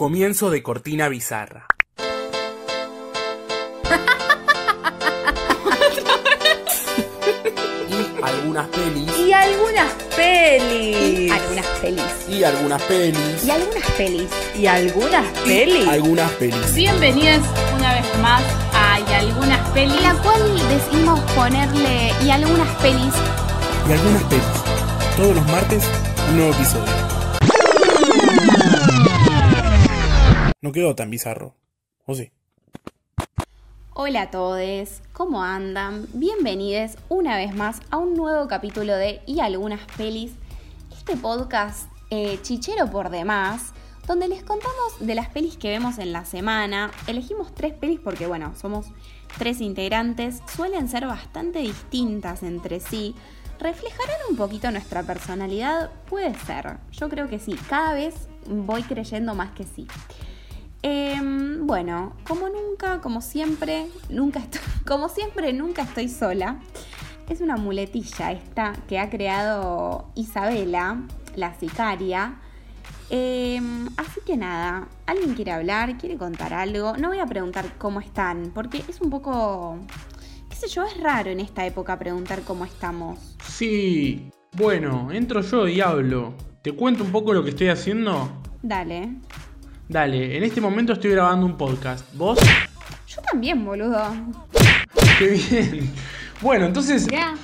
Comienzo de cortina bizarra. y algunas pelis. Y algunas pelis. Algunas pelis. Y algunas pelis. Y algunas pelis. Y algunas pelis. Algunas pelis. Bienvenidas una vez más a Y algunas pelis. La cual decidimos ponerle y algunas pelis. Y algunas pelis. Todos los martes, un nuevo episodio. No quedó tan bizarro. ¿O sí? Hola a todos, ¿cómo andan? Bienvenidos una vez más a un nuevo capítulo de Y algunas pelis. Este podcast eh, chichero por demás, donde les contamos de las pelis que vemos en la semana. Elegimos tres pelis porque, bueno, somos tres integrantes, suelen ser bastante distintas entre sí. ¿Reflejarán un poquito nuestra personalidad? Puede ser, yo creo que sí, cada vez voy creyendo más que sí. Em, bueno, como nunca, como siempre, nunca estoy, como siempre, nunca estoy sola. Es una muletilla esta que ha creado Isabela, la sicaria. Em, así que nada, ¿alguien quiere hablar? ¿Quiere contar algo? No voy a preguntar cómo están, porque es un poco, qué sé yo, es raro en esta época preguntar cómo estamos. Sí, bueno, entro yo y hablo. ¿Te cuento un poco lo que estoy haciendo? Dale. Dale, en este momento estoy grabando un podcast. ¿Vos? Yo también, boludo. Qué bien. Bueno, entonces Mirá,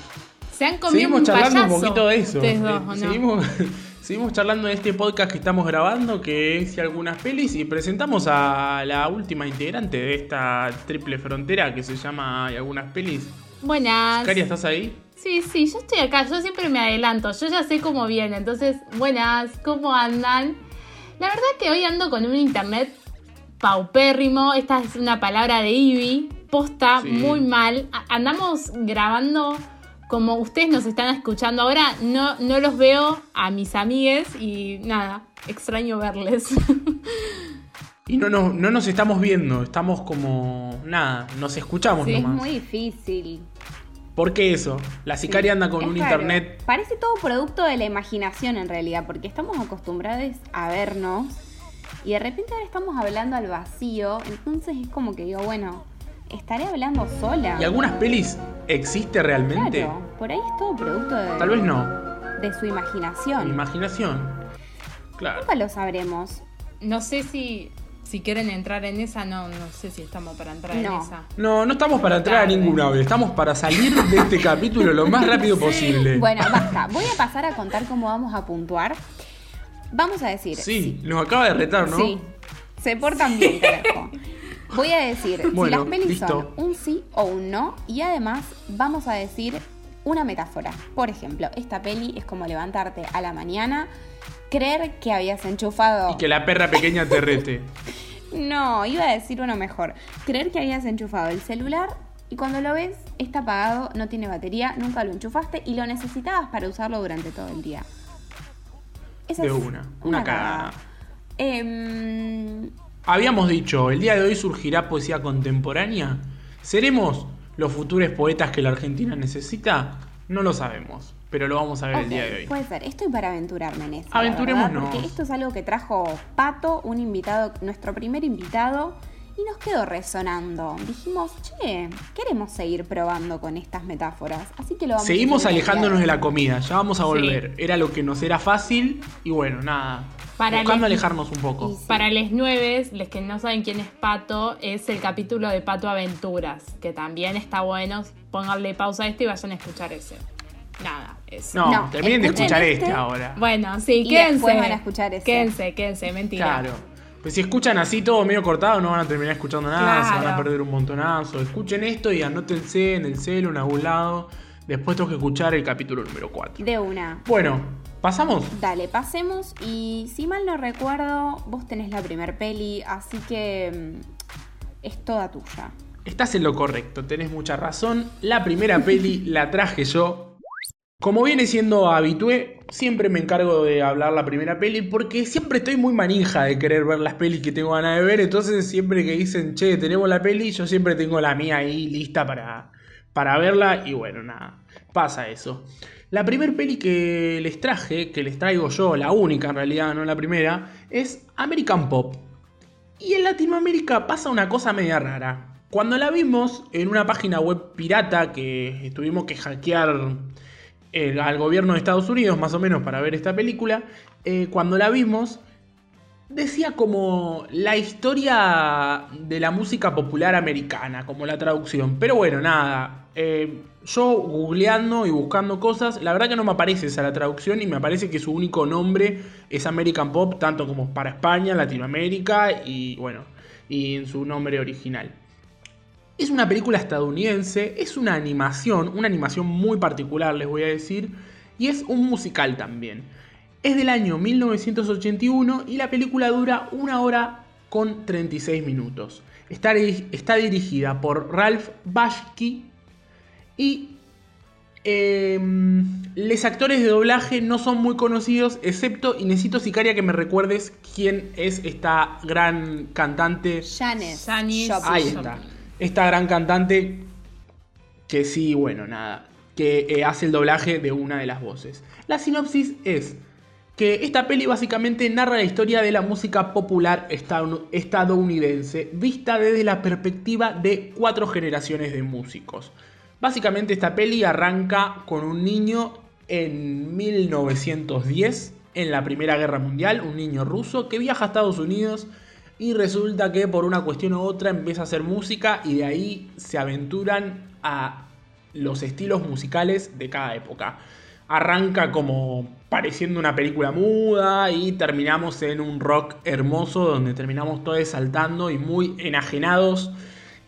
se han comido seguimos un charlando un poquito de eso. dos, Eh, ¿o no? seguimos, seguimos charlando de este podcast que estamos grabando, que es algunas pelis, y presentamos a la última integrante de esta triple frontera que se llama Y algunas pelis. Buenas. Caria, ¿estás ahí? Sí, sí, yo estoy acá, yo siempre me adelanto, yo ya sé cómo viene, entonces, buenas, ¿cómo andan? La verdad que hoy ando con un internet paupérrimo, esta es una palabra de Ivy, posta Sí. muy mal, andamos grabando como ustedes nos están escuchando ahora, no, no los veo a mis amigues y nada, extraño verles. Y no, no, no nos estamos viendo, estamos como. Nada, nos escuchamos Sí, es nomás. muy difícil. ¿Por qué eso? La sicaria anda con un raro. internet. Parece todo producto de la imaginación en realidad, porque estamos acostumbrados a vernos y de repente ahora estamos hablando al vacío, entonces es como que digo, bueno, estaré hablando sola. ¿Y algunas pelis existe realmente? Claro, por ahí es todo producto de, Tal vez no. de su imaginación. imaginación. Claro. Nunca lo sabremos. No sé si, si quieren entrar en esa, no, no sé si estamos para entrar No. en esa. No, no estamos para entrar a ninguna vez. Estamos para salir de este capítulo lo más rápido posible. Bueno, basta. Voy a pasar a contar cómo vamos a puntuar. Vamos a decir. Sí, nos acaba de retar, ¿no? Sí, se portan bien, carajo. Voy a decir Bueno, si las pelis listo. son un sí o un no y además vamos a decir una metáfora. Por ejemplo, esta peli es como levantarte a la mañana, creer que habías enchufado... Y que la perra pequeña te rete. No, iba a decir uno mejor. Creer que habías enchufado el celular y cuando lo ves está apagado, no tiene batería, nunca lo enchufaste y lo necesitabas para usarlo durante todo el día. Esa De es una, una cagada. Em, Habíamos dicho, el día de hoy surgirá poesía contemporánea. ¿Seremos los futuros poetas que la Argentina necesita? No lo sabemos, pero lo vamos a ver el día de hoy. Puede ser, estoy para aventurarme en eso. Aventurémonos. Porque esto es algo que trajo Pato, un invitado, nuestro primer invitado, y nos quedó resonando. Dijimos, che, queremos seguir probando con estas metáforas. Así que lo vamos a Seguimos alejándonos de la comida, ya vamos a Sí. volver. Era lo que nos era fácil y bueno, nada. Para Buscando les- alejarnos un poco. Sí. Para les nueves, les que no saben quién es Pato, es el capítulo de Pato Aventuras, que también está bueno. Pónganle pausa a este y vayan a escuchar ese. Nada, eso. No, No, terminen de escuchar este. este ahora. Bueno, sí, Y quédense. después van a escuchar ese. Quédense, quédense, mentira. Claro. Pues si escuchan así todo medio cortado, no van a terminar escuchando nada, se van a perder un montonazo. Escuchen esto y anótense en el celu, en algún lado. Después tengo que escuchar el capítulo número 4. De una. Bueno, ¿pasamos? Dale, pasemos y si mal no recuerdo, vos tenés la primer peli, así que mm, es toda tuya. Estás en lo correcto, tenés mucha razón. La primera peli la traje yo. Como viene siendo habitué, siempre me encargo de hablar la primera peli porque siempre estoy muy manija de querer ver las pelis que tengo ganas de ver. Entonces, siempre que dicen, che, tenemos la peli, yo siempre tengo la mía ahí lista para, para verla. Y bueno, nada, pasa eso. La primera peli que les traje, que les traigo yo, la única en realidad, no la primera, es American Pop. Y en Latinoamérica pasa una cosa media rara. Cuando la vimos en una página web pirata que tuvimos que hackear al gobierno de Estados Unidos más o menos para ver esta película, eh, cuando la vimos decía como la historia de la música popular americana, como la traducción. Pero bueno, nada. eh, yo googleando y buscando cosas, la verdad que no me aparece esa la traducción y me parece que su único nombre es American Pop, tanto como para España, Latinoamérica y bueno, y en su nombre original. Es una película estadounidense, es una animación, una animación muy particular les voy a decir, y es un musical también. Es del año 1981 y la película dura una hora con 36 minutos. Está, está dirigida por Ralph Bashki y eh, los actores de doblaje no son muy conocidos, excepto, y necesito Sicaria que me recuerdes quién es esta gran cantante. Janis. Janis Joplin. Ahí está. Esta gran cantante que sí, bueno, nada, que eh, hace el doblaje de una de las voces. La sinopsis es que esta peli básicamente narra la historia de la música popular estadou- estadounidense, vista desde la perspectiva de cuatro generaciones de músicos. Básicamente esta peli arranca con un niño en 1910, en la Primera Guerra Mundial, un niño ruso que viaja a Estados Unidos y resulta que por una cuestión u otra empieza a hacer música y de ahí se aventuran a los estilos musicales de cada época. Arranca como pareciendo una película muda y terminamos en un rock hermoso donde terminamos todos saltando y muy enajenados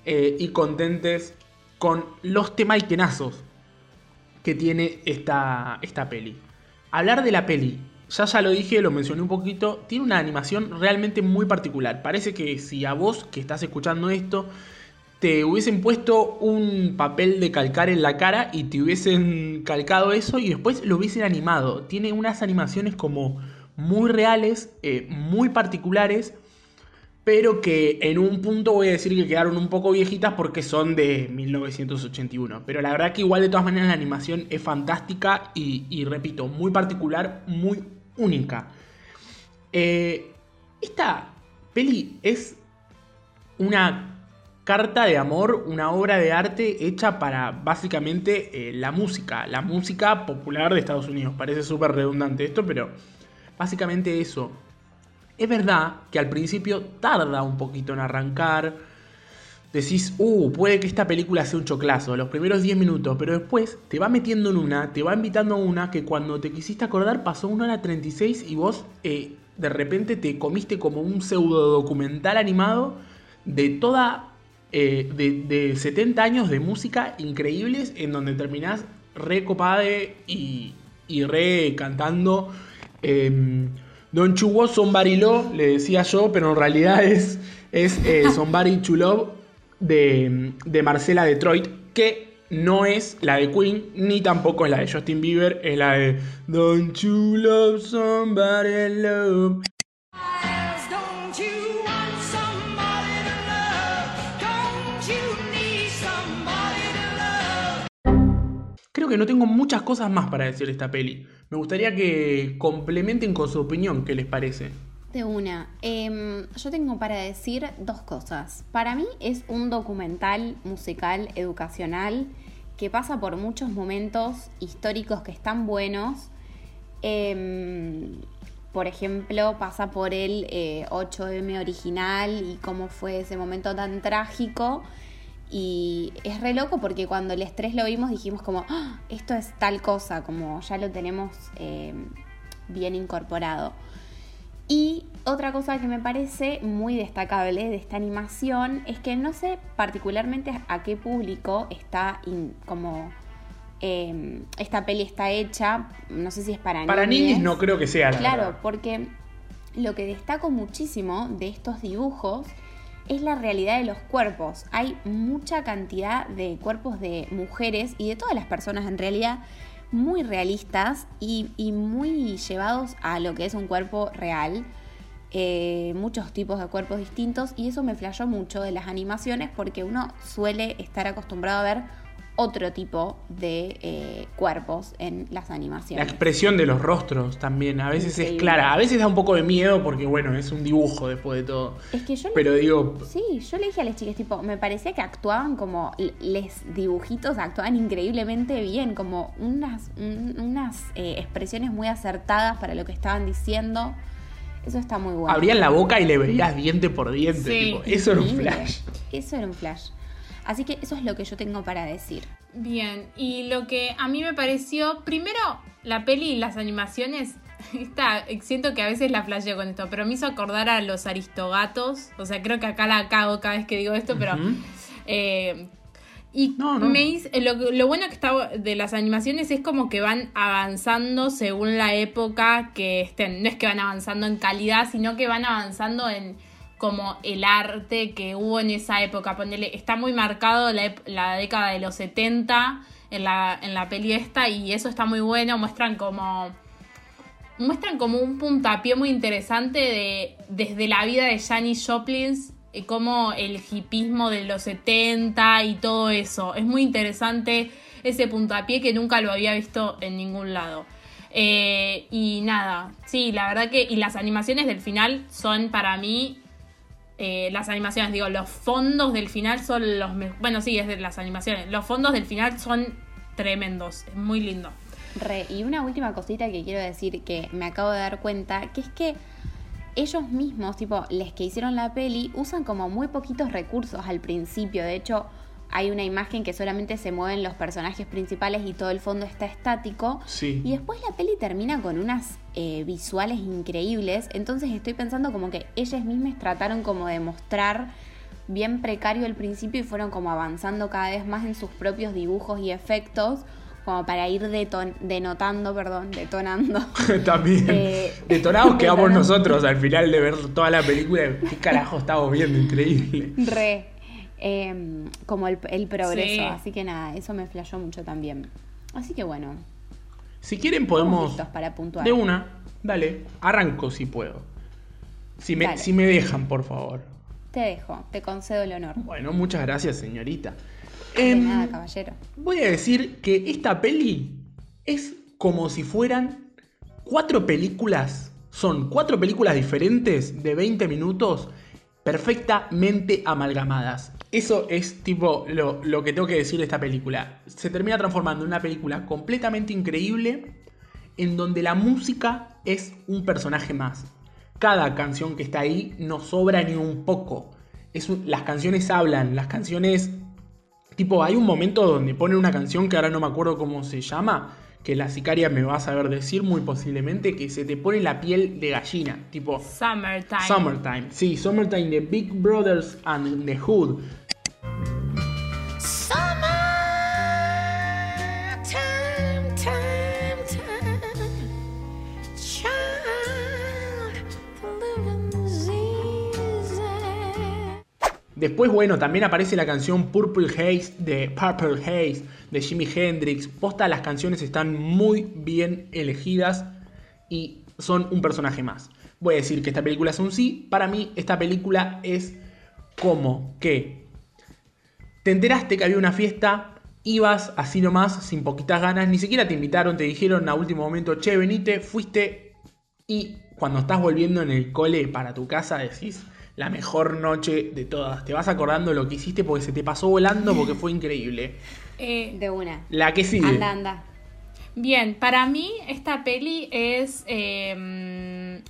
eh, y contentes con los temaikenazos que tiene esta, esta peli. Hablar de la peli, ya ya lo dije, lo mencioné un poquito, tiene una animación realmente muy particular. Parece que si a vos que estás escuchando esto te hubiesen puesto un papel de calcar en la cara y te hubiesen calcado eso y después lo hubiesen animado. Tiene unas animaciones como muy reales, eh, muy particulares, pero que en un punto voy a decir que quedaron un poco viejitas porque son de 1981. Pero la verdad que igual de todas maneras la animación es fantástica y, y repito, muy particular, muy única. Eh, esta peli es una carta de amor, una obra de arte hecha para básicamente eh, la música, la música popular de Estados Unidos. Parece súper redundante esto, pero básicamente eso. Es verdad que al principio tarda un poquito en arrancar. Decís, uh, puede que esta película sea un choclazo, los primeros 10 minutos, pero después te va metiendo en una, te va invitando a una que cuando te quisiste acordar pasó una hora 36 y vos eh, de repente te comiste como un pseudo documental animado de toda, eh, de, de 70 años de música increíbles en donde terminás re copade y, y re cantando. em, Don Chuwo Somebody Love, le decía yo, pero en realidad es, es eh, Somebody de, de Marcela Detroit, que no es la de Queen, ni tampoco es la de Justin Bieber, es la de Don't You Love Somebody Love. Creo que no tengo muchas cosas más para decir de esta peli. Me gustaría que complementen con su opinión, ¿qué les parece? De una. Em, yo tengo para decir dos cosas. Para mí es un documental musical educacional que pasa por muchos momentos históricos que están buenos. Em, por ejemplo, pasa por el eh, 8M original y cómo fue ese momento tan trágico. Y es re loco porque cuando el estrés lo vimos dijimos como, "Ah, esto es tal cosa, como ya lo tenemos em, bien incorporado. Y otra cosa que me parece muy destacable de esta animación es que no sé particularmente a qué público está in- como eh, esta peli está hecha. No sé si es para, Para niñes. niños no creo que sea la Claro, verdad. porque lo que destaco muchísimo de estos dibujos es la realidad de los cuerpos. Hay mucha cantidad de cuerpos de mujeres y de todas las personas en realidad muy realistas y, muy llevados a lo que es un cuerpo real. Eh, muchos tipos de cuerpos distintos y eso me flashó mucho de las animaciones porque uno suele estar acostumbrado a ver otro tipo de eh, cuerpos en las La animaciones. expresión de los rostros también, a veces es clara, a veces da un poco de miedo porque bueno, es un dibujo después de todo. Es que yo Pero digo, Sí, yo le dije a las chicas, tipo, me parecía que actuaban como, les dibujitos actuaban increíblemente bien, como unas, un- unas eh, expresiones muy acertadas para lo que estaban diciendo. Eso está muy bueno. abrían la boca y le veías diente por diente. Sí. tipo, eso era un flash. Eso era un flash. Así que eso es lo que yo tengo para decir. Bien, y lo que a mí me pareció, primero, la peli y las animaciones, esta, siento que a veces la flasheo con esto, pero me hizo acordar a los aristogatos, o sea, creo que acá la cago cada vez que digo esto, pero... Eh, y No, no. me hizo- lo, lo bueno que está de las animaciones es como que van avanzando según la época que estén. No es que van avanzando en calidad, sino que van avanzando en como el arte que hubo en esa época. Ponele, está muy marcado la, la década de los 70 en la, en la peli esta y eso está muy bueno. Muestran como muestran como un puntapié muy interesante de desde la vida de Janis Joplin y como el hipismo de los 70 y todo eso. Es muy interesante ese puntapié que nunca lo había visto en ningún lado. Eh, y nada, sí, la verdad que y las animaciones del final son para mí eh, las animaciones, digo, los fondos del final son los bueno, sí, es de las animaciones. Los fondos del final son tremendos, es muy lindo. Re, y una última cosita que quiero decir que me acabo de dar cuenta, que es que ellos mismos, tipo, les que hicieron la peli, usan como muy poquitos recursos al principio. De hecho, hay una imagen que solamente se mueven los personajes principales y todo el fondo está estático. Sí. Y después la peli termina con unas eh, visuales increíbles. Entonces estoy pensando como que ellas mismas trataron como de mostrar bien precario al principio y fueron como avanzando cada vez más en sus propios dibujos y efectos. Como para ir deton- denotando, perdón, detonando. También. Eh, Detonados quedamos detonando. nosotros al final de ver toda la película. ¿Qué carajo estamos viendo? Increíble. Re. Eh, como el, el progreso. Sí. Así que nada, eso me flashó mucho también. Así que bueno, Si quieren podemos... para puntuar. De una, dale. Arranco si puedo. Si me, Dale. si me dejan, por favor. Te dejo, te concedo el honor. Bueno, muchas gracias, señorita. De Em, nada, caballero. Voy a decir que esta peli es como si fueran cuatro películas. Son cuatro películas diferentes de 20 minutos perfectamente amalgamadas. Eso es tipo lo, lo que tengo que decir de esta película. Se termina transformando en una película completamente increíble en donde la música es un personaje más. Cada canción que está ahí no sobra ni un poco. Es un- las canciones hablan, las canciones Tipo, hay un momento donde pone una canción que ahora no me acuerdo cómo se llama, que la sicaria me va a saber decir muy posiblemente, que se te pone la piel de gallina. Tipo, Summertime. Summertime. Sí, Summertime de Big Brothers and the Hood. Después, bueno, también aparece la canción Purple Haze de Purple Haze de Jimi Hendrix. Posta, las canciones están muy bien elegidas y son un personaje más. Voy a decir que esta película es un sí. Para mí, esta película es como que te enteraste que había una fiesta, ibas así nomás, sin poquitas ganas, ni siquiera te invitaron, te dijeron a último momento, che, venite, fuiste y cuando estás volviendo en el cole para tu casa decís, la mejor noche de todas. Te vas acordando lo que hiciste porque se te pasó volando porque fue increíble. Eh, De una. La que sigue. Anda, anda. Bien, para mí esta peli es eh,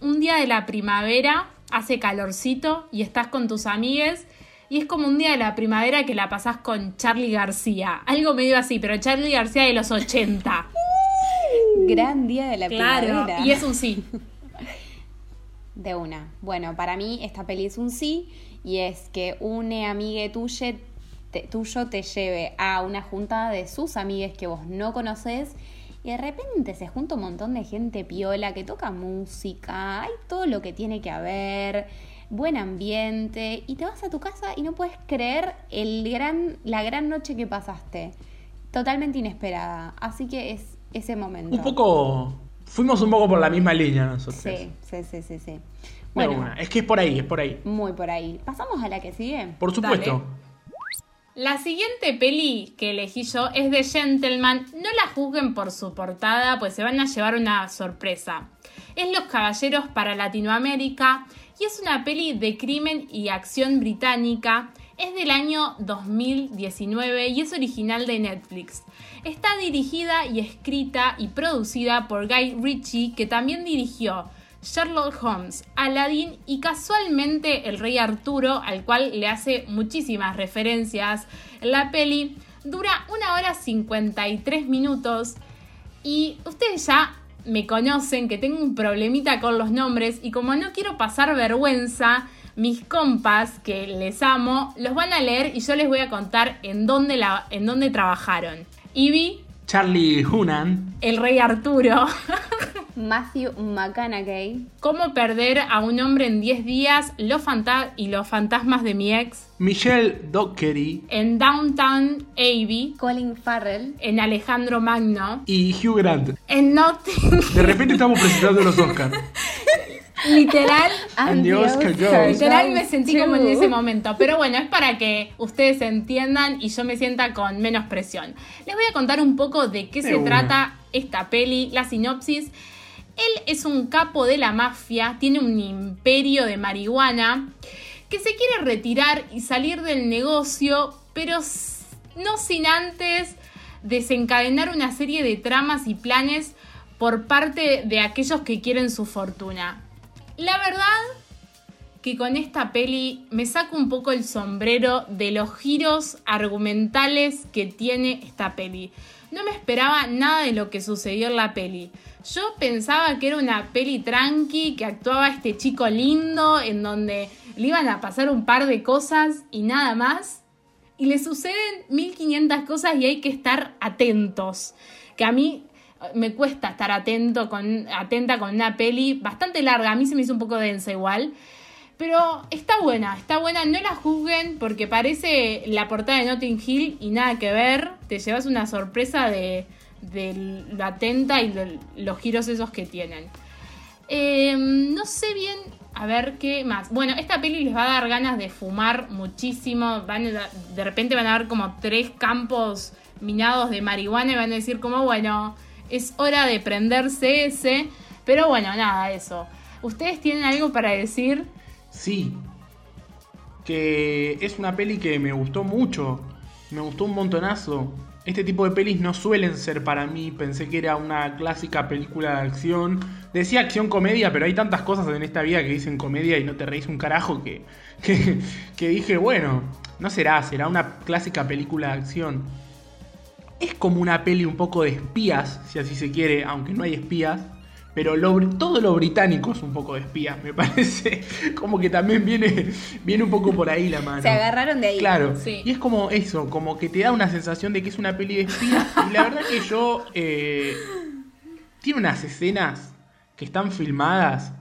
un día de la primavera, hace calorcito y estás con tus amigues y es como un día de la primavera que la pasás con Charlie García. Algo medio así, pero Charlie García de los 80. Gran día de la claro, primavera. y es un sí. De una. Bueno, para mí esta peli es un sí y es que une amigue tuyo te, tuyo te lleve a una juntada de sus amigues que vos no conoces y de repente se junta un montón de gente piola que toca música, hay todo lo que tiene que haber, buen ambiente y te vas a tu casa y no puedes creer el gran, la gran noche que pasaste. Totalmente inesperada. Así que es ese momento. Un poco... Fuimos un poco por la misma línea nosotros. Sí, sí, sí, sí, sí. Bueno, una. Es que es por ahí, es por ahí. muy por ahí. ¿Pasamos a la que sigue? Por supuesto. La siguiente peli que elegí yo es de Gentleman. No la juzguen por su portada, pues se van a llevar una sorpresa. Es Los Caballeros para Latinoamérica y es una peli de crimen y acción británica. Es del año 2019 y es original de Netflix. Está dirigida y escrita y producida por Guy Ritchie, que también dirigió Sherlock Holmes, Aladdin y casualmente el rey Arturo, al cual le hace muchísimas referencias en la peli. Dura una hora 53 minutos y ustedes ya me conocen que tengo un problemita con los nombres y como no quiero pasar vergüenza, mis compas, que les amo, los van a leer y yo les voy a contar en dónde, la, en dónde trabajaron. Ivy, Charlie Hunan. el rey Arturo. Matthew McConaughey. Cómo perder a un hombre en 10 días los fanta- y los fantasmas de mi ex. Michelle Dockery. En Downtown Abbey. Colin Farrell. En Alejandro Magno. Y Hugh Grant. En Notting. De repente estamos presentando los Oscars. Literal. Literal me sentí como en ese momento. Pero bueno, es para que ustedes entiendan y yo me sienta con menos presión. Les voy a contar un poco de qué De se una. trata esta peli, la sinopsis. Él es un capo de la mafia, tiene un imperio de marihuana que se quiere retirar y salir del negocio, pero no sin antes desencadenar una serie de tramas y planes por parte de aquellos que quieren su fortuna. La verdad que con esta peli me saco un poco el sombrero de los giros argumentales que tiene esta peli. No me esperaba nada de lo que sucedió en la peli. Yo pensaba que era una peli tranqui, que actuaba este chico lindo, en donde le iban a pasar un par de cosas y nada más. Y le suceden 1500 cosas y hay que estar atentos. Que a mí me cuesta estar atento con, atenta con una peli bastante larga. A mí se me hizo un poco densa igual. Pero está buena, está buena. No la juzguen porque parece la portada de Notting Hill y nada que ver. Te llevas una sorpresa de, de lo atenta y los giros esos que tienen. Eh, no sé bien, a ver qué más. Bueno, esta peli les va a dar ganas de fumar muchísimo. Van a- de repente van a ver como tres campos minados de marihuana y van a decir como, bueno, es hora de prenderse ese. Pero bueno, nada, eso. ¿Ustedes tienen algo para decir? Sí. Que es una peli que me gustó mucho. Me gustó un montonazo. Este tipo de pelis no suelen ser para mí. Pensé que era una clásica película de acción. Decía acción comedia, pero hay tantas cosas en esta vida que dicen comedia y no te reís un carajo que, que, que dije, bueno, no será, será una clásica película de acción. Es como una peli un poco de espías, si así se quiere, aunque no hay espías. Pero lo todo lo británico es un poco de espías, me parece. Como que también viene, viene un poco por ahí la mano. Se agarraron de ahí. Claro, Sí. y es como eso, como que te da una sensación de que es una peli de espías. Y la verdad que yo. eh, tiene unas escenas que están filmadas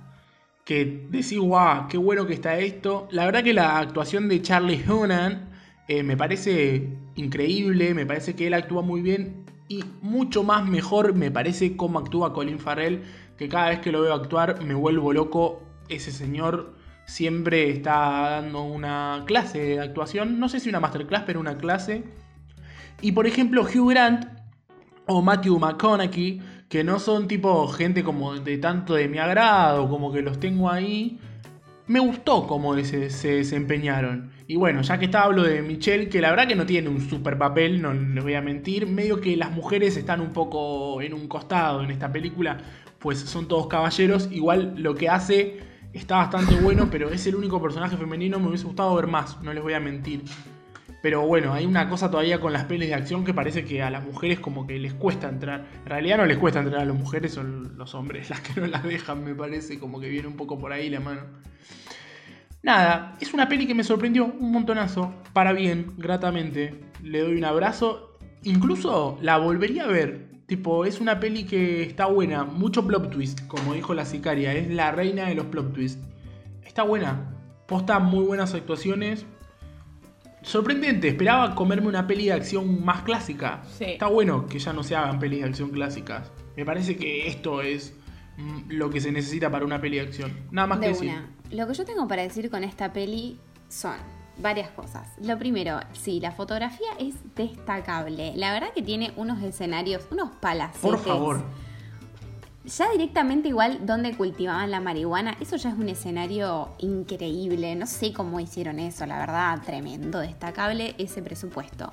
que decís, guau, qué bueno que está esto. La verdad que la actuación de Charlie Hunnam eh, me parece increíble, me parece que él actúa muy bien. Y mucho más mejor me parece cómo actúa Colin Farrell, que cada vez que lo veo actuar me vuelvo loco. Ese señor siempre está dando una clase de actuación, no sé si una masterclass, pero una clase. Y por ejemplo, Hugh Grant o Matthew McConaughey, que no son tipo gente como de tanto de mi agrado, como que los tengo ahí. Me gustó cómo se, se desempeñaron. Y bueno, ya que está hablo de Michelle, que la verdad que no tiene un super papel, no les voy a mentir. Medio que las mujeres están un poco en un costado en esta película, pues son todos caballeros. Igual lo que hace está bastante bueno, pero es el único personaje femenino, me hubiese gustado ver más, no les voy a mentir. Pero bueno, hay una cosa todavía con las pelis de acción que parece que a las mujeres como que les cuesta entrar. En realidad no les cuesta entrar a las mujeres, son los hombres las que no las dejan, me parece, como que viene un poco por ahí la mano. Nada, es una peli que me sorprendió un montonazo, para bien, gratamente. Le doy un abrazo, incluso la volvería a ver. Tipo, es una peli que está buena, mucho plot twist, como dijo la sicaria, es la reina de los plot twists. Está buena, posta muy buenas actuaciones, Sorprendente, esperaba comerme una peli de acción más clásica. Sí. Está bueno que ya no se hagan pelis de acción clásicas. Me parece que esto es mm, lo que se necesita para una peli de acción. Nada más que De decir. una. Lo que yo tengo para decir con esta peli son varias cosas. Lo primero, sí, la fotografía es destacable. La verdad que tiene unos escenarios, unos palacetes. Por favor. Ya directamente igual donde cultivaban la marihuana, eso ya es un escenario increíble. No sé cómo hicieron eso, la verdad, tremendo, destacable ese presupuesto.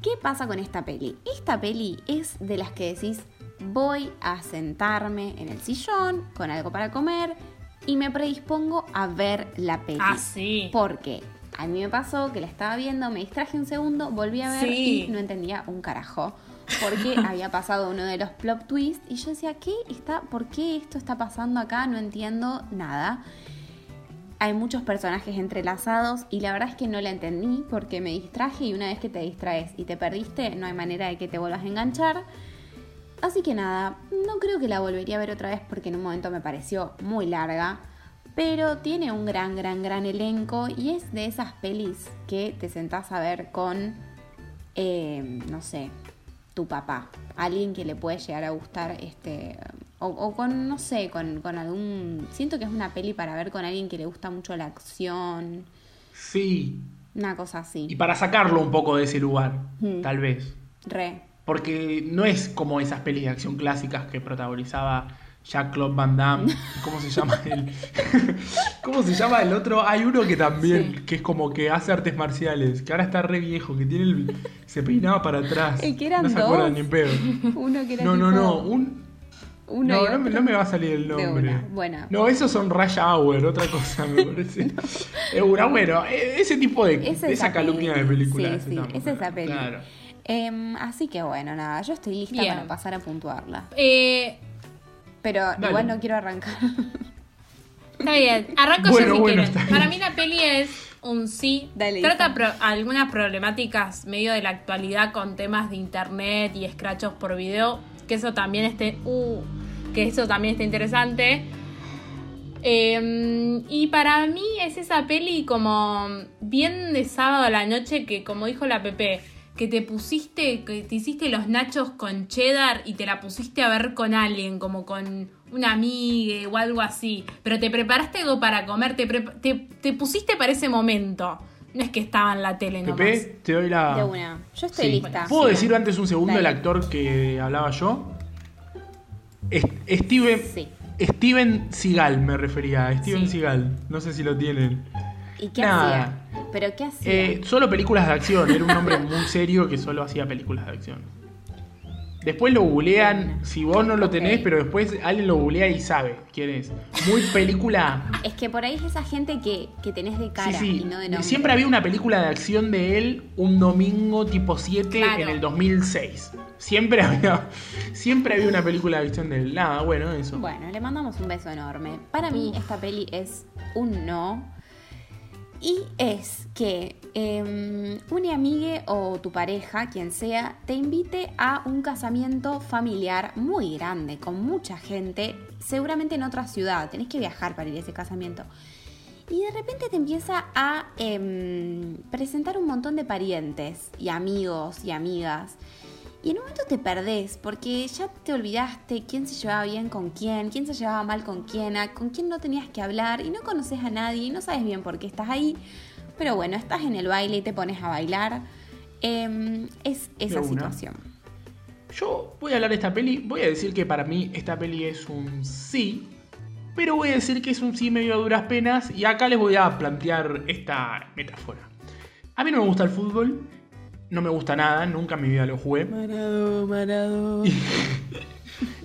¿Qué pasa con esta peli? Esta peli es de las que decís, voy a sentarme en el sillón con algo para comer y me predispongo a ver la peli. Ah, sí. Porque a mí me pasó que la estaba viendo, me distraje un segundo, volví a ver Sí. y no entendía un carajo. Porque había pasado uno de los plot twists y yo decía, ¿qué está? ¿Por qué esto está pasando acá? No entiendo nada. Hay muchos personajes entrelazados y la verdad es que no la entendí porque me distraje y una vez que te distraes y te perdiste, no hay manera de que te vuelvas a enganchar. Así que nada, no creo que la volvería a ver otra vez porque en un momento me pareció muy larga. Pero tiene un gran, gran, gran elenco y es de esas pelis que te sentás a ver con, eh, no sé, tu papá. Alguien que le puede llegar a gustar este... O, o con, no sé, con, con algún... Siento que es una peli para ver con alguien que le gusta mucho la acción. Sí. Una cosa Y así. para sacarlo un poco de ese lugar, Mm. tal vez. Re. Porque no es como esas pelis de acción clásicas que protagonizaba Jack-Claude Van Damme. ¿Cómo se llama el ¿Cómo se llama el otro? Hay uno que también, Sí. que es como que hace artes marciales, que ahora está re viejo, que tiene el, se peinaba para atrás. El que eran no se dos. acuerdan ni en pedo. Uno que era No, no, no, un uno no, no, me- no me va a salir el nombre. bueno. No, esos son Rush Hour, otra cosa, me parece. Es una, bueno, e- ese tipo de, Es de esa esa calumnia de películas. Sí, sí, es esa peli. Claro. Em, así que bueno, nada, yo estoy lista Bien. para pasar a puntuarla. Eh, Pero Dale. igual no quiero arrancar. está bien, arranco Bueno, yo si bueno, quieren. Para mí la peli es un sí. Dale, Trata pro- algunas problemáticas medio de la actualidad con temas de internet y escrachos por video. Que eso también esté. Uh, que eso también está interesante. Eh, y para mí es esa peli como bien de sábado a la noche que, como dijo la Pepe, que te pusiste, que te hiciste los nachos con cheddar y te la pusiste a ver con alguien, como con una amiga o algo así. Pero te preparaste algo para comer, te, te, te pusiste para ese momento. No es que estaba en la tele nomás. Pepe, te doy la. De una. Yo estoy Sí. lista. ¿Puedo Sí. decir antes un segundo Dale. el actor que hablaba yo? Es- Steven, Sí. Steven Seagal me refería, a Steven Sí. Seagal. No sé si lo tienen. ¿Y qué Nada. hacía? ¿Pero qué hacía? Eh, solo películas de acción, era un hombre muy serio que solo hacía películas de acción. Después lo googlean, si vos no lo tenés, pero después alguien lo googlea y sabe quién es. Muy película. Es que por ahí es esa gente que, que tenés de cara sí, sí. y no de nombre. Siempre había una película de acción de él un domingo tipo 7 Claro. en el 2006. Siempre había, siempre había una película de acción de él. Nada, bueno, eso. Bueno, le mandamos un beso enorme. Para mí esta peli es un no. Y es que eh, una amiga o tu pareja, quien sea, te invite a un casamiento familiar muy grande, con mucha gente, seguramente en otra ciudad. Tenés que viajar para ir a ese casamiento. Y de repente te empieza a em, presentar un montón de parientes y amigos y amigas. Y en un momento te perdés porque ya te olvidaste quién se llevaba bien con quién, quién se llevaba mal con quién, a- con quién no tenías que hablar y no conoces a nadie y no sabes bien por qué estás ahí. Pero bueno, estás en el baile y te pones a bailar. Em, es esa situación. Yo voy a hablar de esta peli. Voy a decir que para mí esta peli es un sí. Pero voy a decir que es un sí medio a duras penas. Y acá les voy a plantear esta metáfora. A mí no me gusta el fútbol. No me gusta nada. Nunca en mi vida lo jugué.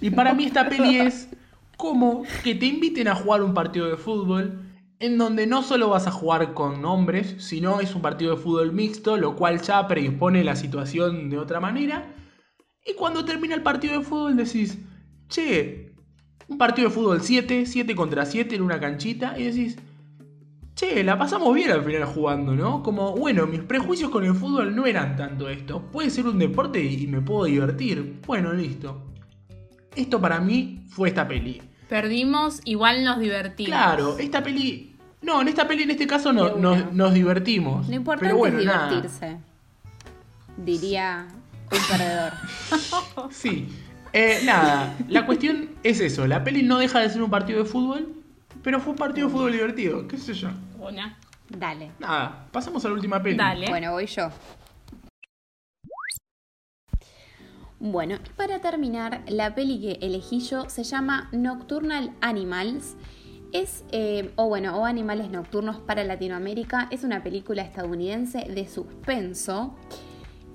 Y para mí esta peli es como que te inviten a jugar un partido de fútbol en donde no solo vas a jugar con hombres, sino es un partido de fútbol mixto, lo cual ya predispone la situación de otra manera. Y cuando termina el partido de fútbol decís, che, un partido de fútbol 7, 7 contra 7 en una canchita, y decís, che, la pasamos bien al final jugando, ¿no? Como, bueno, mis prejuicios con el fútbol no eran tanto esto. Puede ser un deporte y me puedo divertir. Bueno, listo. Esto para mí fue esta peli. Perdimos, igual nos divertimos. Claro, esta peli. No, en esta peli en este caso no- nos, nos divertimos. Lo importante Pero bueno, es nada. divertirse. Diría un perdedor. Sí. Eh, nada, la cuestión es eso. La peli no deja de ser un partido de fútbol, pero fue un partido de fútbol divertido. ¿Qué sé yo? Una. Dale. Nada, pasamos a la última peli. Dale. Bueno, voy yo. Bueno, y para terminar, la peli que elegí yo se llama Nocturnal Animals. Es, eh, o bueno, o Animales Nocturnos para Latinoamérica. Es una película estadounidense de suspenso,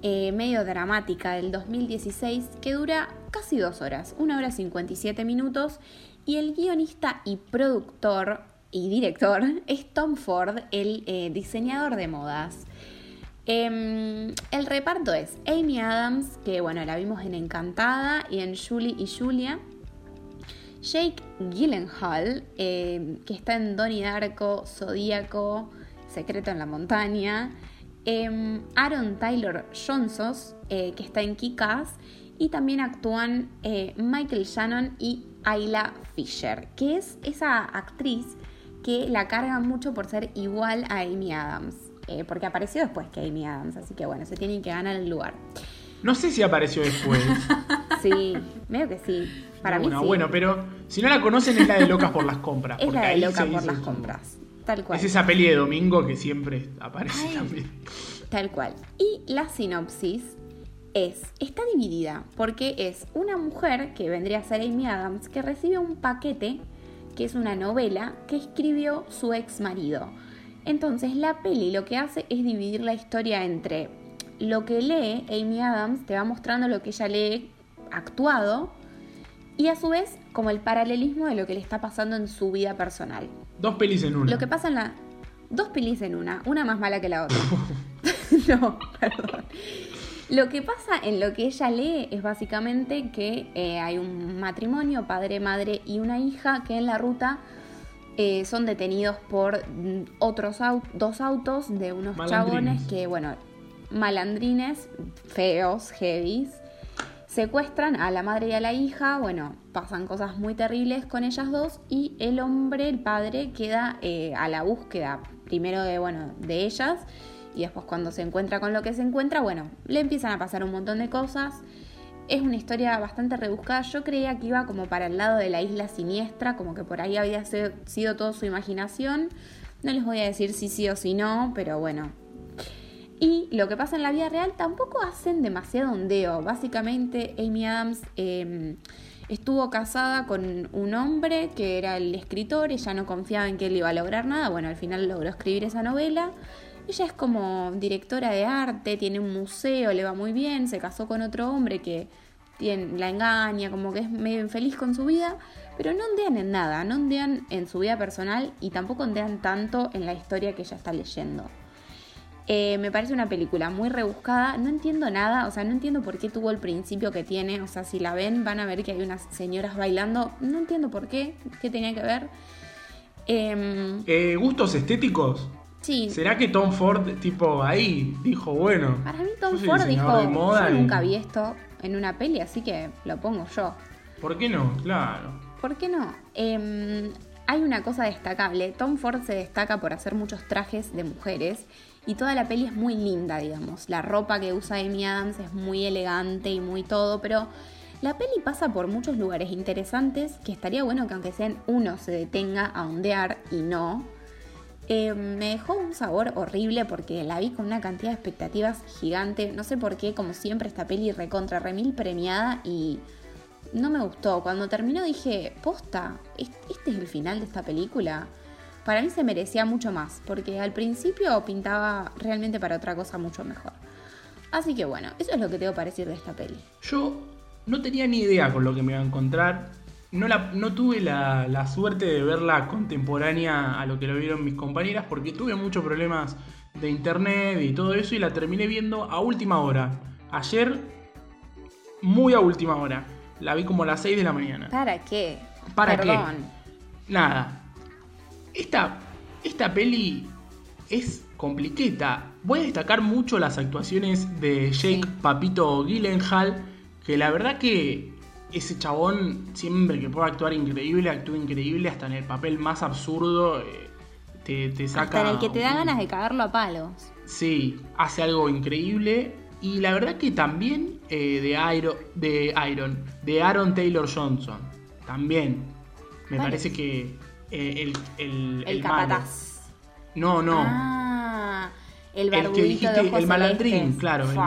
eh, medio dramática del 2016, que dura casi dos horas, una hora 57 minutos. Y el guionista y productor y director es Tom Ford, el eh, diseñador de modas. Em, el reparto es Amy Adams, que bueno, la vimos en Encantada y en Julie y Julia. Jake Gyllenhaal, em, que está en Donnie Darko, Zodíaco, Secreto en la Montaña. Em, Aaron Taylor Johnson, eh, que está en Kick-Ass. Y también actúan eh, Michael Shannon y Ayla Fisher, que es esa actriz que la carga mucho por ser igual a Amy Adams. eh, porque apareció después que Amy Adams, así que bueno, se tienen que ganar el lugar. No sé si apareció después. Sí, medio que sí. Para mí bueno, sí. bueno, pero si no la conocen es la de Locas por las compras. es la de ahí loca se por las compras. Tal cual. Es esa peli de domingo que siempre aparece Ay. también. Tal cual. Y la sinopsis es, está dividida porque es una mujer que vendría a ser Amy Adams que recibe un paquete que es una novela que escribió su ex marido. Entonces la peli lo que hace es dividir la historia entre lo que lee Amy Adams, te va mostrando lo que ella lee actuado y a su vez como el paralelismo de lo que le está pasando en su vida personal. Dos pelis en una. Lo que pasa en la. Dos pelis en una, una más mala que la otra. no, perdón. Lo que pasa en lo que ella lee es básicamente que eh, hay un matrimonio, padre, madre y una hija que en la ruta eh, son detenidos por mm, otros au- dos autos de unos chabones que, bueno, malandrines, feos, heavies, secuestran a la madre y a la hija, bueno, pasan cosas muy terribles con ellas dos y el hombre, el padre, queda eh, a la búsqueda primero de, bueno, de ellas y después cuando se encuentra con lo que se encuentra, bueno, le empiezan a pasar un montón de cosas. Es una historia bastante rebuscada. Yo creía que iba como para el lado de la isla siniestra, como que por ahí había sido todo su imaginación. No les voy a decir si sí o si no, pero bueno, y lo que pasa en la vida real tampoco hacen demasiado ondeo. Básicamente, Amy Adams eh, estuvo casada con un hombre que era el escritor, ella no confiaba en que él iba a lograr nada. Bueno, al final logró escribir esa novela. Ella es como directora de arte, tiene un museo, le va muy bien, se casó con otro hombre que la engaña, como que es medio infeliz con su vida, pero no ondean en nada, no ondean en su vida personal y tampoco ondean tanto en la historia que ella está leyendo. Eh, me parece una película muy rebuscada, no entiendo nada, o sea, no entiendo por qué tuvo el principio que tiene, o sea, si la ven van a ver que hay unas señoras bailando, no entiendo por qué, qué tenía que ver. Em, Eh, ¿Gustos estéticos? Sí, ¿Será que Tom Ford, tipo, ahí dijo, bueno? para mí Tom Ford dijo, moda yo y- nunca vi esto en una peli, así que lo pongo yo. ¿Por qué no? Claro. ¿Por qué no? Em, hay una cosa destacable. Tom Ford se destaca por hacer muchos trajes de mujeres y toda la peli es muy linda, digamos. La ropa que usa Amy Adams es muy elegante y muy todo, pero la peli pasa por muchos lugares interesantes que estaría bueno que aunque sean uno se detenga a ondear y no. Eh, me dejó un sabor horrible porque la vi con una cantidad de expectativas gigante. No sé por qué, como siempre, esta peli recontra remil premiada y no me gustó. Cuando terminó dije, posta, ¿es- ¿este es el final de esta película? Para mí se merecía mucho más, porque al principio pintaba realmente para otra cosa mucho mejor. Así que bueno, eso es lo que tengo para decir de esta peli. Yo no tenía ni idea con lo que me iba a encontrar. No, la, no tuve la, la suerte de verla contemporánea a lo que lo vieron mis compañeras porque tuve muchos problemas de internet y todo eso y la terminé viendo a última hora. Ayer, muy a última hora. La vi como a las 6 de la mañana. ¿Para qué? ¿Para qué? Nada. Esta, esta peli es compliqueta. Voy a destacar mucho las actuaciones de Jake Sí. Papito Gyllenhaal, que la verdad que ese chabón siempre que puede actuar increíble, actúa increíble, hasta en el papel más absurdo eh, te, te saca... Hasta en el que te da un- ganas de cagarlo a palos. Sí, hace algo increíble. Y la verdad que también eh, de, Iron, de Iron, de Aaron Taylor Johnson. También. Me ¿Cuál parece es? que eh, el, el, El, capataz. No, no. Ah, el el que dijiste, el malandrín, claro, el Fua.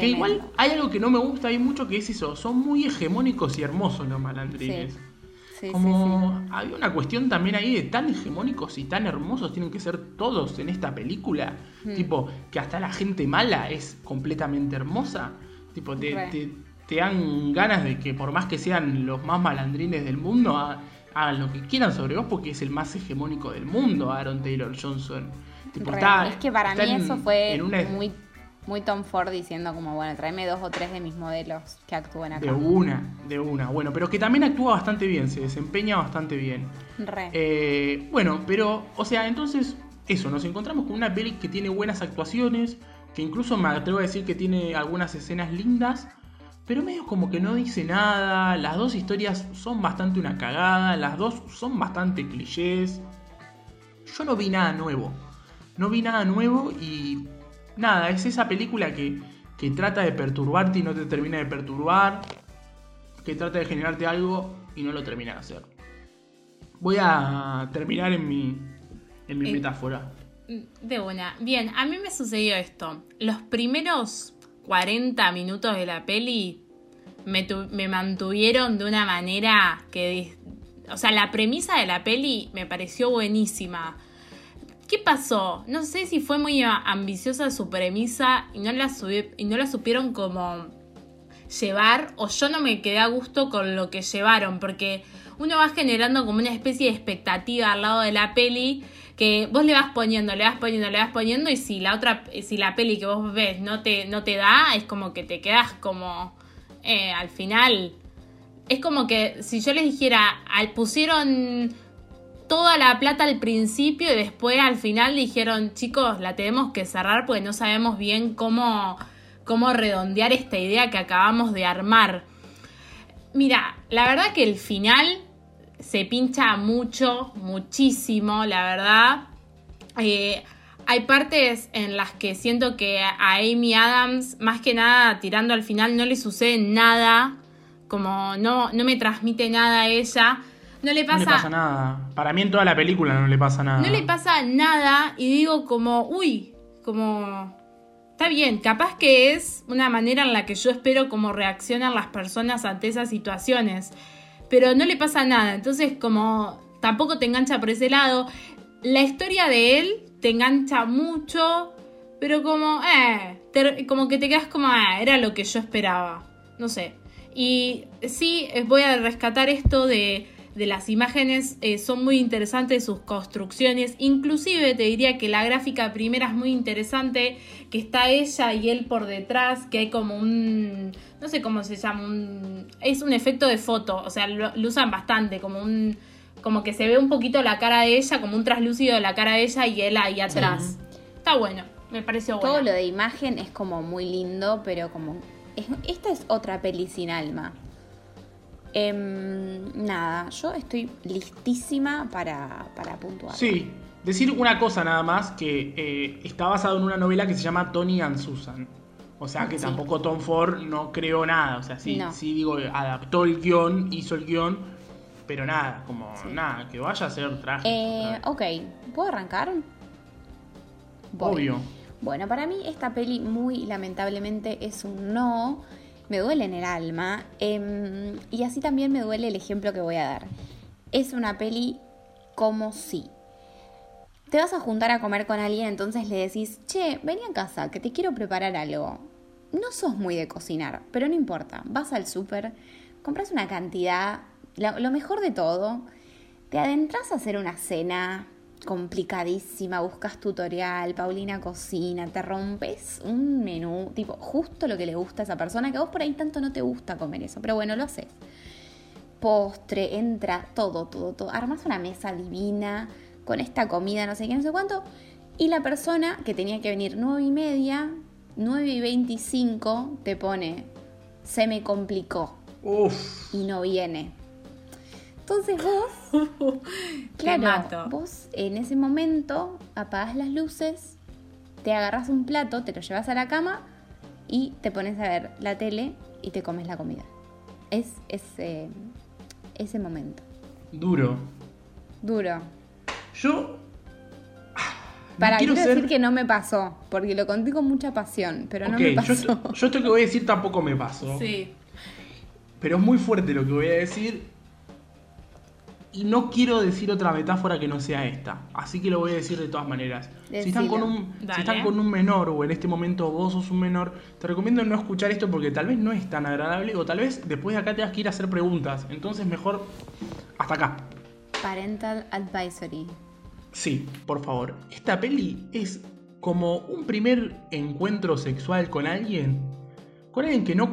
Que igual hay algo que no me gusta ahí mucho que es eso, son muy hegemónicos y hermosos los malandrines. Sí. Sí, sí, Como había una cuestión también ahí de tan hegemónicos y tan hermosos tienen que ser todos en esta película. Hmm. Tipo, que hasta la gente mala es completamente hermosa. Tipo, te, te, te dan ganas de que por más que sean los más malandrines del mundo, ha- hagan lo que quieran sobre vos porque es el más hegemónico del mundo, Aaron Taylor Johnson. Tipo, Re. está- es que para mí en- eso fue una- muy, muy Tom Ford diciendo como, bueno, tráeme dos o tres de mis modelos que actúen acá. De una, de una. Bueno, pero que también actúa bastante bien, se desempeña bastante bien. Re. Eh, bueno, pero, o sea, entonces, eso, nos encontramos con una peli que tiene buenas actuaciones, que incluso me atrevo a decir que tiene algunas escenas lindas, pero medio como que no dice nada, las dos historias son bastante una cagada, las dos son bastante clichés. Yo no vi nada nuevo, no vi nada nuevo y nada, es esa película que, que trata de perturbarte y no te termina de perturbar, que trata de generarte algo y no lo termina de hacer. Voy a terminar en mi, en mi Eh, metáfora. De una. Bien, a mí me sucedió esto. Los primeros 40 minutos de la peli me, tu- me mantuvieron de una manera que... O sea, la premisa de la peli me pareció buenísima. ¿Qué pasó? No sé si fue muy ambiciosa su premisa y no la, subi- y no la supieron como llevar o yo no me quedé a gusto con lo que llevaron porque uno va generando como una especie de expectativa al lado de la peli que vos le vas poniendo, le vas poniendo, le vas poniendo y si la otra, si la peli que vos ves no te, no te da, es como que te quedas como eh, al final. Es como que si yo les dijera, al, pusieron toda la plata al principio y después al final dijeron, chicos, la tenemos que cerrar porque no sabemos bien cómo, cómo redondear esta idea que acabamos de armar. Mira, la verdad que el final se pincha mucho, muchísimo, la verdad. Eh, hay partes en las que siento que a Amy Adams, más que nada, tirando al final, no le sucede nada. Como no, no me transmite nada a ella. No le No pasa, le pasa nada. Para mí en toda la película no le pasa nada. no le pasa nada y digo como, uy, como... Está bien, capaz que es una manera en la que yo espero cómo reaccionan las personas ante esas situaciones. Pero no le pasa nada, entonces como tampoco te engancha por ese lado. La historia de él te engancha mucho, pero como, eh, te- como que te quedas como, eh, era lo que yo esperaba. No sé. Y sí, eh, voy a rescatar esto de, de las imágenes, eh, son muy interesantes sus construcciones. Inclusive te diría que la gráfica primera es muy interesante, que está ella y él por detrás, que hay como un, no sé cómo se llama, un, es un efecto de foto, o sea, lo, lo usan bastante, como un, como que se ve un poquito la cara de ella, como un traslúcido de la cara de ella y él ahí atrás. Está bueno, me pareció bueno. Todo lo de imagen es como muy lindo, pero como... es- esta es otra peli sin alma. Em, nada, yo estoy listísima para, para puntuar. Sí, decir una cosa nada más, que eh, está basado en una novela que se llama Tony and Susan. O sea que Sí. tampoco Tom Ford no creó nada. O sea, sí, No. sí digo, adaptó el guion, hizo el guion, pero nada, como Sí. nada, que vaya a ser trágico. Eh, ok, ¿puedo arrancar? Voy. Obvio. Bueno, para mí esta peli muy lamentablemente es un no. Me duele en el alma. em, y así también me duele el ejemplo que voy a dar. Es una peli como si. Te vas a juntar a comer con alguien, entonces le decís, che, vení a casa, que te quiero preparar algo. No sos muy de cocinar, pero no importa. Vas al súper, compras una cantidad, lo mejor de todo, te adentras a hacer una cena complicadísima, buscas tutorial, Paulina cocina, te rompes un menú, tipo, justo lo que le gusta a esa persona, que a vos por ahí tanto no te gusta comer eso, pero bueno, lo haces. Postre, entra, todo, todo, todo. Armas una mesa divina con esta comida, no sé qué, no sé cuánto. Y la persona que tenía que venir nueve y media, nueve y veinticinco, te pone, se me complicó Uf. y no viene. Entonces vos, claro, mato. vos en ese momento apagás las luces, te agarras un plato, te lo llevas a la cama y te pones a ver la tele y te comes la comida. Es ese, ese momento. Duro. Duro. Yo. Para, quiero quiero ser- decir que no me pasó, porque lo conté con mucha pasión, pero no me pasó. yo esto que voy a decir tampoco me pasó. Sí. Pero es muy fuerte lo que voy a decir. Y no quiero decir otra metáfora que no sea esta. Así que lo voy a decir de todas maneras. Si están, con un, si están con un menor o en este momento vos sos un menor, te recomiendo no escuchar esto porque tal vez no es tan agradable o tal vez después de acá tengas que ir a hacer preguntas. Entonces mejor hasta acá. Parental Advisory. Sí, por favor. Esta peli es como un primer encuentro sexual con alguien. Con alguien que no,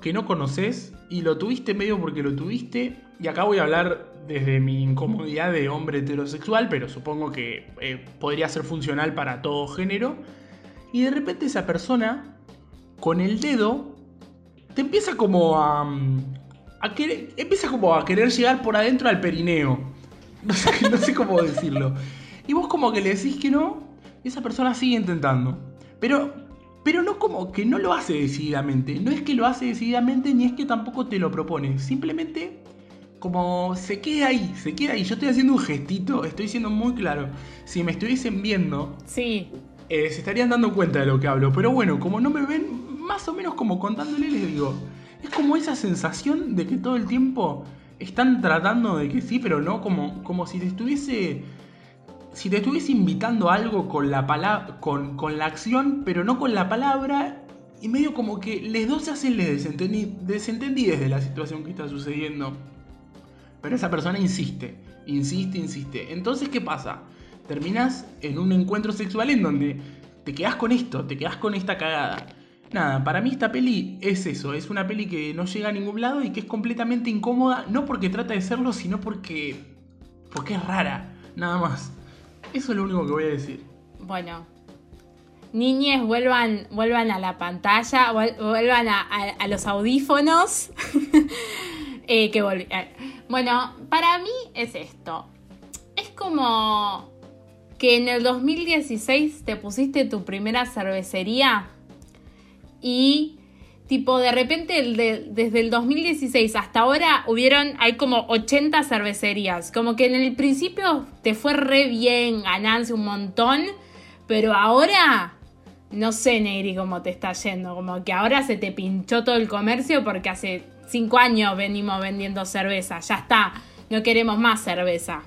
que no conoces y lo tuviste medio porque lo tuviste. Y acá voy a hablar desde mi incomodidad de hombre heterosexual, pero supongo que eh, podría ser funcional para todo género. Y de repente esa persona, con el dedo, te empieza como a... a querer, empieza como a querer llegar por adentro al perineo. No sé, no sé cómo decirlo. Y vos como que le decís que no, y esa persona sigue intentando. Pero, pero no como que no lo hace decididamente. No es que lo hace decididamente ni es que tampoco te lo propone. Simplemente como se queda ahí, se queda ahí. Yo estoy haciendo un gestito, estoy siendo muy claro. Si me estuviesen viendo, Sí. eh, se estarían dando cuenta de lo que hablo. Pero bueno, como no me ven, más o menos como contándole, les digo, es como esa sensación de que todo el tiempo están tratando de que sí, pero no, como, como si te estuviese. Si te estuviese invitando a algo con la palabra. Con, con la acción, pero no con la palabra. Y medio como que les dos se hacen les desentendi- desentendides de la situación que está sucediendo. Pero esa persona insiste, insiste, insiste. Entonces, ¿qué pasa? Terminas en un encuentro sexual en donde te quedas con esto, te quedas con esta cagada. Nada, para mí esta peli es eso, es una peli que no llega a ningún lado y que es completamente incómoda, no porque trata de serlo, sino porque porque es rara, nada más. Eso es lo único que voy a decir. Bueno. Niñes, vuelvan, vuelvan a la pantalla, vuel- vuelvan a, los audífonos. Eh, que volvi- eh. Bueno, para mí es esto. Es como que en el 2016 te pusiste tu primera cervecería y tipo de repente el de- desde el 2016 hasta ahora hubieron hay como 80 cervecerías como que en el principio te fue re bien ganancia un montón pero ahora no sé Negri cómo te está yendo como que ahora se te pinchó todo el comercio porque hace 5 años venimos vendiendo cerveza ya está no queremos más cerveza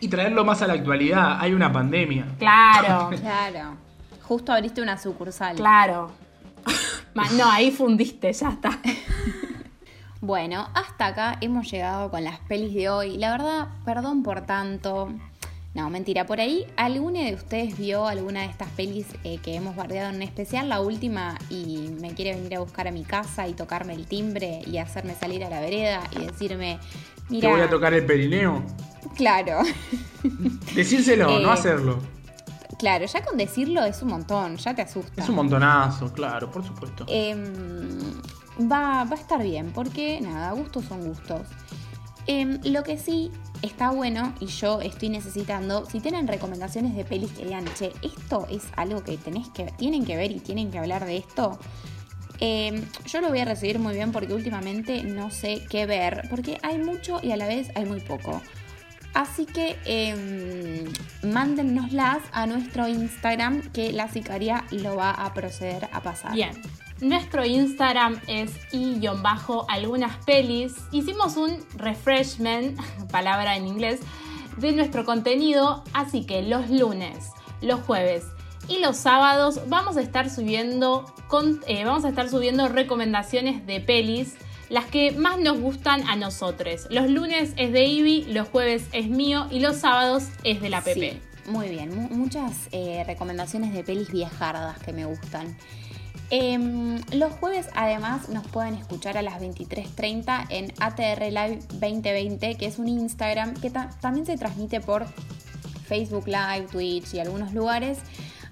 Y traerlo más a la actualidad, hay una pandemia. claro Claro. Justo abriste una sucursal. claro no ahí fundiste ya está Bueno, hasta acá hemos llegado con las pelis de hoy. La verdad, perdón por tanto. No, mentira, por ahí, ¿alguna de ustedes vio alguna de estas pelis eh, que hemos bardeado en especial? La última, y me quiere venir a buscar a mi casa y tocarme el timbre y hacerme salir a la vereda y decirme, Te mira, voy a tocar el perineo. claro, Decírselo, Eh, no hacerlo. Claro, ya con decirlo es un montón, ya te asusta. Es un montonazo, claro, por supuesto. Em, va, va a estar bien, porque nada, gustos son gustos. Em, lo que sí está bueno y yo estoy necesitando, si tienen recomendaciones de pelis que digan, che, esto es algo que tenés que, tienen que ver y tienen que hablar de esto, em, yo lo voy a recibir muy bien porque últimamente no sé qué ver, porque hay mucho y a la vez hay muy poco. Así que em, mándennoslas a nuestro Instagram que la sicaria lo va a proceder a pasar. Bien. Nuestro Instagram es y-algunas pelis. Hicimos un refreshment, palabra en inglés, de nuestro contenido, así que los lunes, los jueves y los sábados vamos a estar subiendo, eh, vamos a estar subiendo recomendaciones de pelis, las que más nos gustan a nosotros. Los lunes es de Ivy, los jueves es mío y los sábados es de la. Sí, muy bien, mu- muchas eh, recomendaciones de pelis viejardas que me gustan. Em, los jueves además nos pueden escuchar a las 23.30 en ATR Live 2020, que es un Instagram que ta- también se transmite por Facebook Live, Twitch y algunos lugares.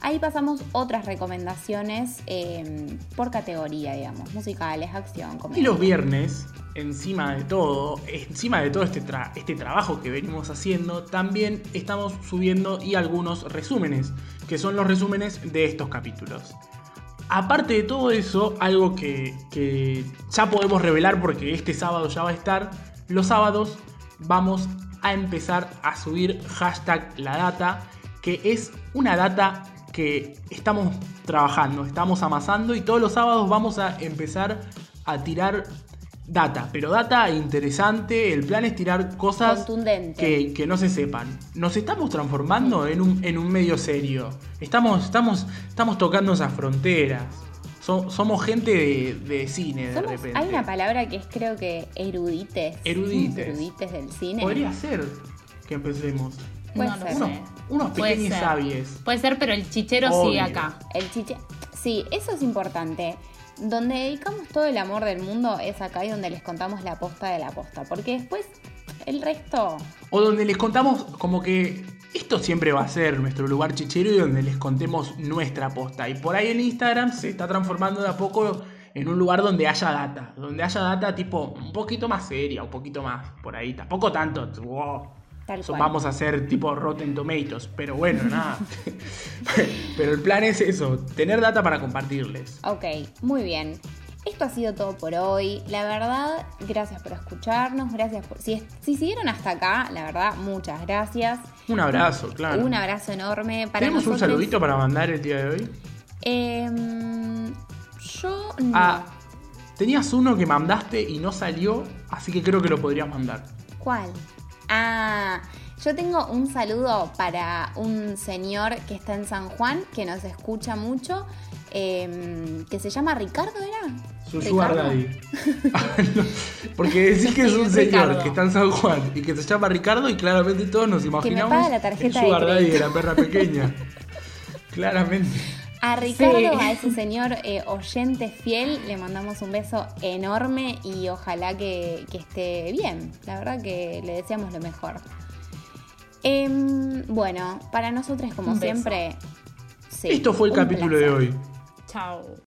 Ahí pasamos otras recomendaciones em, por categoría, digamos, musicales, acción, comedia. Y los viernes, encima de todo, encima de todo este, este trabajo que venimos haciendo, también estamos subiendo y algunos resúmenes, que son los resúmenes de estos capítulos. Aparte de todo eso, algo que, que ya podemos revelar porque este sábado ya va a estar, los sábados vamos a empezar a subir hashtag la data, que es una data que estamos trabajando, estamos amasando y todos los sábados vamos a empezar a tirar data, pero data interesante, el plan es tirar cosas que, que no se sepan. Nos estamos transformando en un, en un medio serio, estamos, estamos, estamos tocando esas fronteras. So- somos gente de, de cine de repente. hay una palabra que es creo que erudites. Erudites. Erudites del cine. Podría ser que empecemos. Puede no ser. Unos, sé. unos Puede pequeños ser. sabies. Puede ser, pero el chichero Obvio. sigue acá. El chiche. Sí, eso es importante. Donde dedicamos todo el amor del mundo es acá y donde les contamos la posta de la posta. Porque después el resto. O donde les contamos como que esto siempre va a ser nuestro lugar chichero y donde les contemos nuestra posta. Y por ahí en Instagram se está transformando de a poco en un lugar donde haya data. Donde haya data tipo un poquito más seria, un poquito más por ahí. Tampoco tanto. wow. Tal So, cual. vamos a hacer tipo Rotten Tomatoes. Pero bueno, nada. pero el plan es eso, tener data para compartirles. Ok, muy bien. Esto ha sido todo por hoy. La verdad, gracias por escucharnos. Gracias por. Si, si siguieron hasta acá, la verdad, muchas gracias. Un abrazo, claro. Un abrazo enorme para ¿Tenemos un saludito para mandar el día de hoy? Em, yo no. Ah, tenías uno que mandaste y no salió, así que creo que lo podrías mandar. ¿Cuál? Ah, yo tengo un saludo para un señor que está en San Juan, que nos escucha mucho, em, que se llama Ricardo, ¿era? Su sugar Porque decís que es un señor que está en San Juan y que se llama Ricardo y claramente todos nos imaginamos paga la tarjeta el de sugar daddy de la perra pequeña. claramente. A Ricardo, Sí. a ese señor eh, oyente fiel, le mandamos un beso enorme y ojalá que, que esté bien. La verdad que le deseamos lo mejor. Em, bueno, para nosotros, como siempre, sí, Esto fue el capítulo de hoy. Chao.